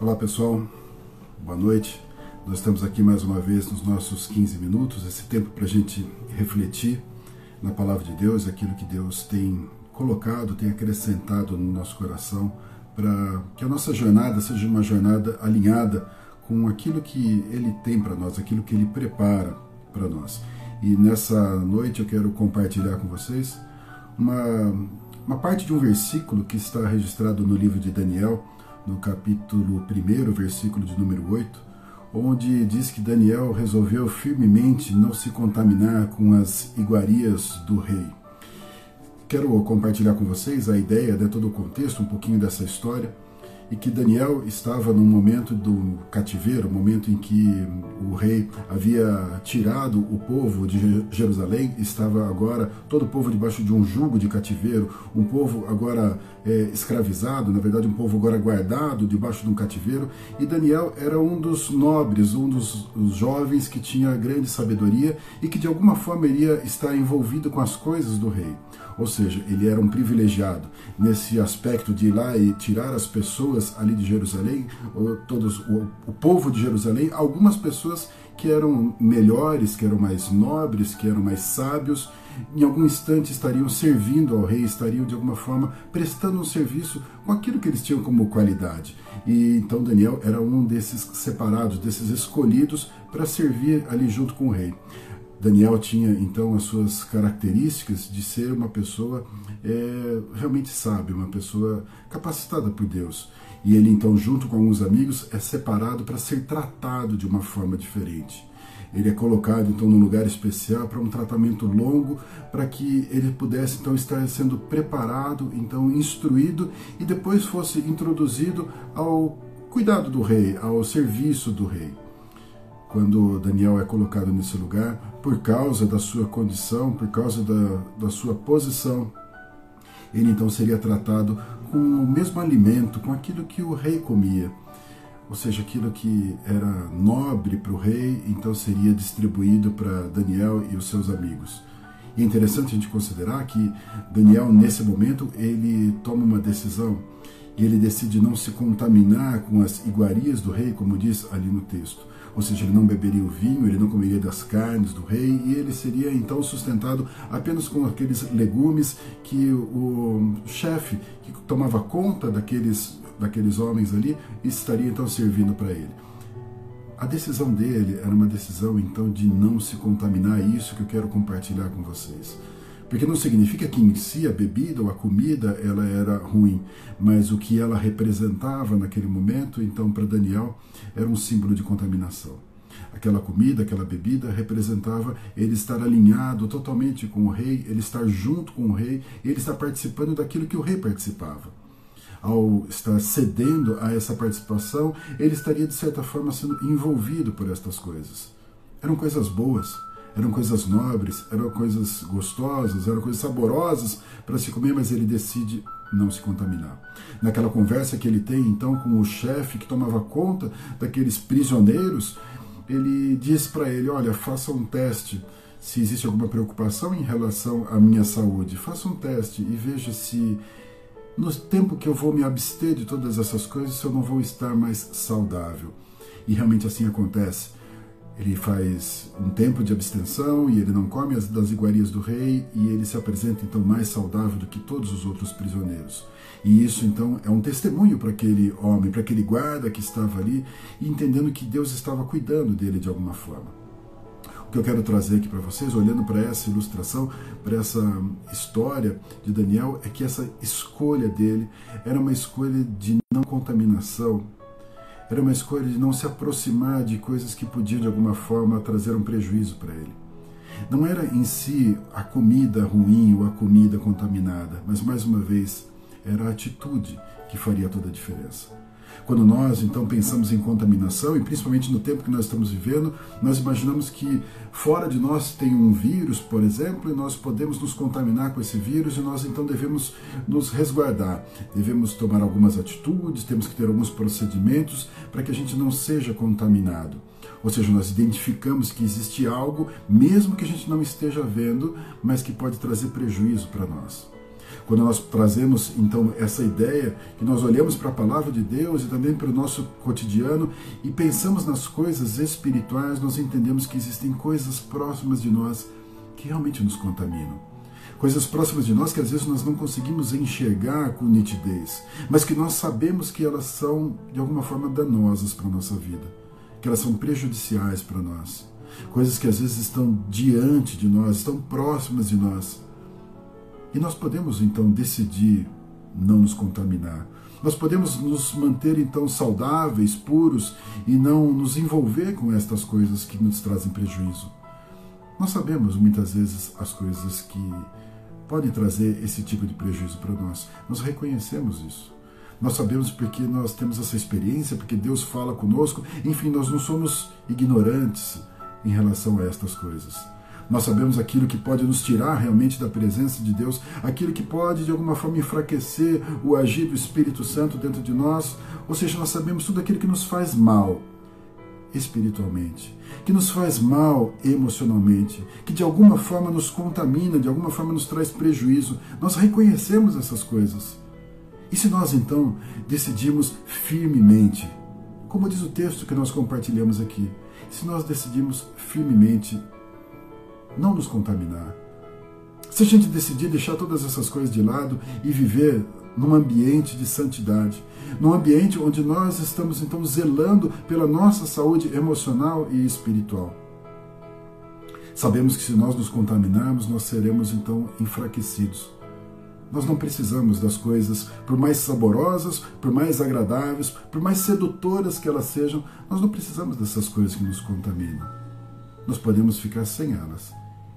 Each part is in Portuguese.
Olá pessoal, boa noite. Nós estamos aqui mais uma vez nos nossos 15 minutos, esse tempo para a gente refletir na palavra de Deus, aquilo que Deus tem colocado, tem acrescentado no nosso coração, para que a nossa jornada seja uma jornada alinhada com aquilo que Ele tem para nós, aquilo que Ele prepara para nós. E nessa noite eu quero compartilhar com vocês uma, uma parte de um versículo que está registrado no livro de Daniel, no capítulo 1, versículo de número 8, onde diz que Daniel resolveu firmemente não se contaminar com as iguarias do rei. Quero compartilhar com vocês a ideia, de todo o contexto, um pouquinho dessa história e que Daniel estava num momento do cativeiro, momento em que o rei havia tirado o povo de Jerusalém, estava agora todo o povo debaixo de um jugo de cativeiro, um povo agora é, escravizado, na verdade um povo agora guardado debaixo de um cativeiro, e Daniel era um dos nobres, um dos jovens que tinha grande sabedoria e que de alguma forma iria estar envolvido com as coisas do rei. Ou seja, ele era um privilegiado nesse aspecto de ir lá e tirar as pessoas ali de Jerusalém, todos o, o povo de Jerusalém, algumas pessoas que eram melhores, que eram mais nobres, que eram mais sábios, em algum instante estariam servindo ao rei, estariam de alguma forma prestando um serviço com aquilo que eles tinham como qualidade. E então Daniel era um desses separados, desses escolhidos para servir ali junto com o rei. Daniel tinha então as suas características de ser uma pessoa é, realmente sábia, uma pessoa capacitada por Deus. E ele então, junto com alguns amigos, é separado para ser tratado de uma forma diferente. Ele é colocado então num lugar especial para um tratamento longo, para que ele pudesse então estar sendo preparado, então instruído e depois fosse introduzido ao cuidado do rei, ao serviço do rei quando Daniel é colocado nesse lugar, por causa da sua condição, por causa da, da sua posição, ele então seria tratado com o mesmo alimento, com aquilo que o rei comia. Ou seja, aquilo que era nobre para o rei, então seria distribuído para Daniel e os seus amigos. E é interessante a gente considerar que Daniel, nesse momento, ele toma uma decisão e ele decide não se contaminar com as iguarias do rei, como diz ali no texto ou seja, ele não beberia o vinho, ele não comeria das carnes do rei, e ele seria então sustentado apenas com aqueles legumes que o chefe que tomava conta daqueles, daqueles homens ali estaria então servindo para ele. A decisão dele era uma decisão então de não se contaminar, isso que eu quero compartilhar com vocês. Porque não significa que em si a bebida ou a comida ela era ruim, mas o que ela representava naquele momento, então para Daniel, era um símbolo de contaminação. Aquela comida, aquela bebida representava ele estar alinhado totalmente com o rei, ele estar junto com o rei, ele estar participando daquilo que o rei participava. Ao estar cedendo a essa participação, ele estaria de certa forma sendo envolvido por estas coisas. Eram coisas boas, eram coisas nobres, eram coisas gostosas, eram coisas saborosas para se comer, mas ele decide não se contaminar. Naquela conversa que ele tem então com o chefe que tomava conta daqueles prisioneiros, ele diz para ele: Olha, faça um teste. Se existe alguma preocupação em relação à minha saúde, faça um teste e veja se no tempo que eu vou me abster de todas essas coisas, eu não vou estar mais saudável. E realmente assim acontece ele faz um tempo de abstenção e ele não come as das iguarias do rei e ele se apresenta então mais saudável do que todos os outros prisioneiros. E isso então é um testemunho para aquele homem, para aquele guarda que estava ali, entendendo que Deus estava cuidando dele de alguma forma. O que eu quero trazer aqui para vocês, olhando para essa ilustração, para essa história de Daniel, é que essa escolha dele era uma escolha de não contaminação, era uma escolha de não se aproximar de coisas que podiam de alguma forma trazer um prejuízo para ele. Não era em si a comida ruim ou a comida contaminada, mas mais uma vez era a atitude que faria toda a diferença. Quando nós então pensamos em contaminação, e principalmente no tempo que nós estamos vivendo, nós imaginamos que fora de nós tem um vírus, por exemplo, e nós podemos nos contaminar com esse vírus e nós então devemos nos resguardar. Devemos tomar algumas atitudes, temos que ter alguns procedimentos para que a gente não seja contaminado. Ou seja, nós identificamos que existe algo, mesmo que a gente não esteja vendo, mas que pode trazer prejuízo para nós. Quando nós trazemos então essa ideia, que nós olhamos para a palavra de Deus e também para o nosso cotidiano e pensamos nas coisas espirituais, nós entendemos que existem coisas próximas de nós que realmente nos contaminam. Coisas próximas de nós que às vezes nós não conseguimos enxergar com nitidez, mas que nós sabemos que elas são de alguma forma danosas para a nossa vida, que elas são prejudiciais para nós. Coisas que às vezes estão diante de nós, estão próximas de nós e nós podemos então decidir não nos contaminar. Nós podemos nos manter então saudáveis, puros e não nos envolver com estas coisas que nos trazem prejuízo. Nós sabemos muitas vezes as coisas que podem trazer esse tipo de prejuízo para nós. Nós reconhecemos isso. Nós sabemos porque nós temos essa experiência, porque Deus fala conosco. Enfim, nós não somos ignorantes em relação a estas coisas. Nós sabemos aquilo que pode nos tirar realmente da presença de Deus, aquilo que pode de alguma forma enfraquecer o agir do Espírito Santo dentro de nós, ou seja, nós sabemos tudo aquilo que nos faz mal espiritualmente, que nos faz mal emocionalmente, que de alguma forma nos contamina, de alguma forma nos traz prejuízo. Nós reconhecemos essas coisas. E se nós então decidimos firmemente, como diz o texto que nós compartilhamos aqui, se nós decidimos firmemente não nos contaminar. Se a gente decidir deixar todas essas coisas de lado e viver num ambiente de santidade, num ambiente onde nós estamos então zelando pela nossa saúde emocional e espiritual. Sabemos que se nós nos contaminarmos, nós seremos então enfraquecidos. Nós não precisamos das coisas, por mais saborosas, por mais agradáveis, por mais sedutoras que elas sejam, nós não precisamos dessas coisas que nos contaminam. Nós podemos ficar sem elas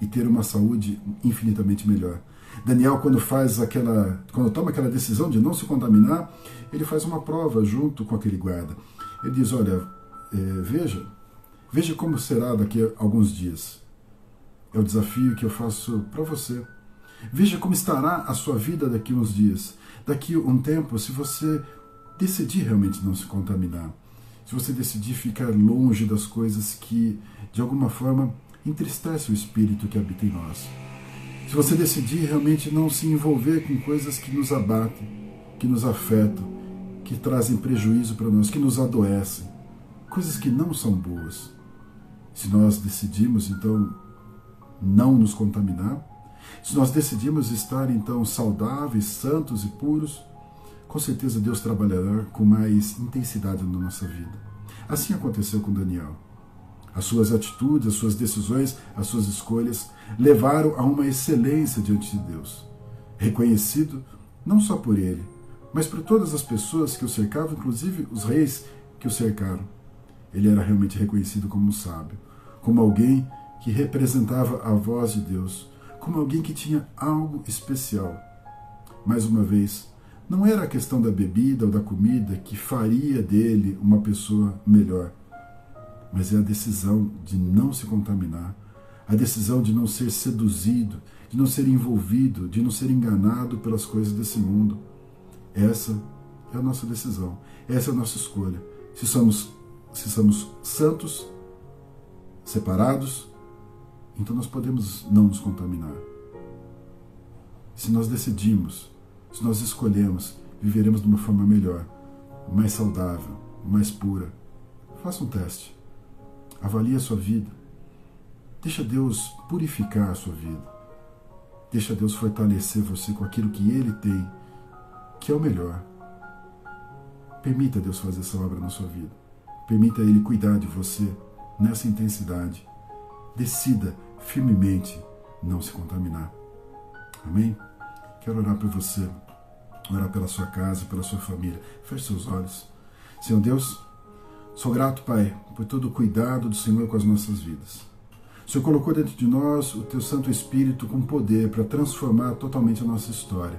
e ter uma saúde infinitamente melhor. Daniel, quando faz aquela, quando toma aquela decisão de não se contaminar, ele faz uma prova junto com aquele guarda. Ele diz: Olha, é, veja, veja como será daqui a alguns dias. É o desafio que eu faço para você. Veja como estará a sua vida daqui a uns dias. Daqui a um tempo, se você decidir realmente não se contaminar, se você decidir ficar longe das coisas que, de alguma forma, entristece o espírito que habita em nós. Se você decidir realmente não se envolver com coisas que nos abatem, que nos afetam, que trazem prejuízo para nós, que nos adoecem, coisas que não são boas. Se nós decidimos então não nos contaminar, se nós decidimos estar então saudáveis, santos e puros, com certeza Deus trabalhará com mais intensidade na nossa vida. Assim aconteceu com Daniel. As suas atitudes, as suas decisões, as suas escolhas levaram a uma excelência diante de Deus, reconhecido não só por ele, mas por todas as pessoas que o cercavam, inclusive os reis que o cercaram. Ele era realmente reconhecido como um sábio, como alguém que representava a voz de Deus, como alguém que tinha algo especial. Mais uma vez, não era a questão da bebida ou da comida que faria dele uma pessoa melhor mas é a decisão de não se contaminar, a decisão de não ser seduzido, de não ser envolvido, de não ser enganado pelas coisas desse mundo. Essa é a nossa decisão, essa é a nossa escolha. Se somos, se somos santos, separados, então nós podemos não nos contaminar. Se nós decidimos, se nós escolhemos, viveremos de uma forma melhor, mais saudável, mais pura. Faça um teste. Avalie a sua vida. Deixa Deus purificar a sua vida. Deixa Deus fortalecer você com aquilo que Ele tem, que é o melhor. Permita Deus fazer essa obra na sua vida. Permita Ele cuidar de você nessa intensidade. Decida firmemente não se contaminar. Amém? Quero orar por você, orar pela sua casa, pela sua família. Feche seus olhos. Senhor Deus, Sou grato, Pai, por todo o cuidado do Senhor com as nossas vidas. O Senhor colocou dentro de nós o Teu Santo Espírito com poder para transformar totalmente a nossa história.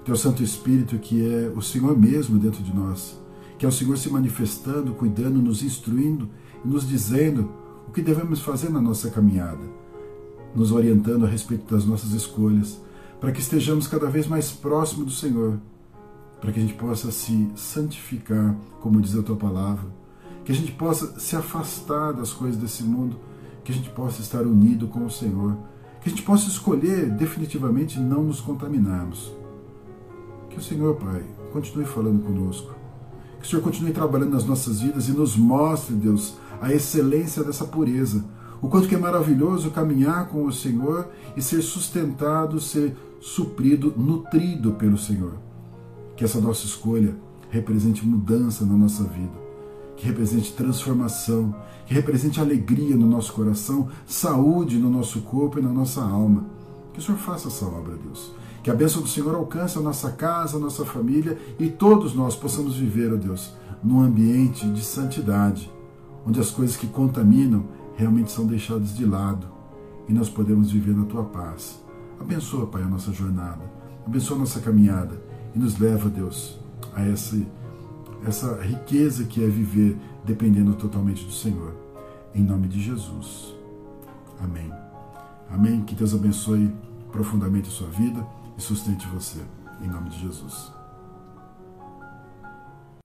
O Teu Santo Espírito que é o Senhor mesmo dentro de nós, que é o Senhor se manifestando, cuidando, nos instruindo e nos dizendo o que devemos fazer na nossa caminhada, nos orientando a respeito das nossas escolhas, para que estejamos cada vez mais próximos do Senhor, para que a gente possa se santificar, como diz a Tua palavra, que a gente possa se afastar das coisas desse mundo, que a gente possa estar unido com o Senhor, que a gente possa escolher definitivamente não nos contaminarmos, Que o Senhor, Pai, continue falando conosco. Que o Senhor continue trabalhando nas nossas vidas e nos mostre, Deus, a excelência dessa pureza. O quanto que é maravilhoso caminhar com o Senhor e ser sustentado, ser suprido, nutrido pelo Senhor. Que essa nossa escolha represente mudança na nossa vida, que represente transformação, que represente alegria no nosso coração, saúde no nosso corpo e na nossa alma. Que o Senhor faça essa obra, Deus. Que a bênção do Senhor alcance a nossa casa, a nossa família e todos nós possamos viver, ó Deus, num ambiente de santidade, onde as coisas que contaminam realmente são deixadas de lado e nós podemos viver na tua paz. Abençoa, Pai, a nossa jornada, abençoa a nossa caminhada e nos leva, Deus, a essa, essa riqueza que é viver dependendo totalmente do Senhor. Em nome de Jesus. Amém. Amém. Que Deus abençoe profundamente a sua vida e sustente você. Em nome de Jesus.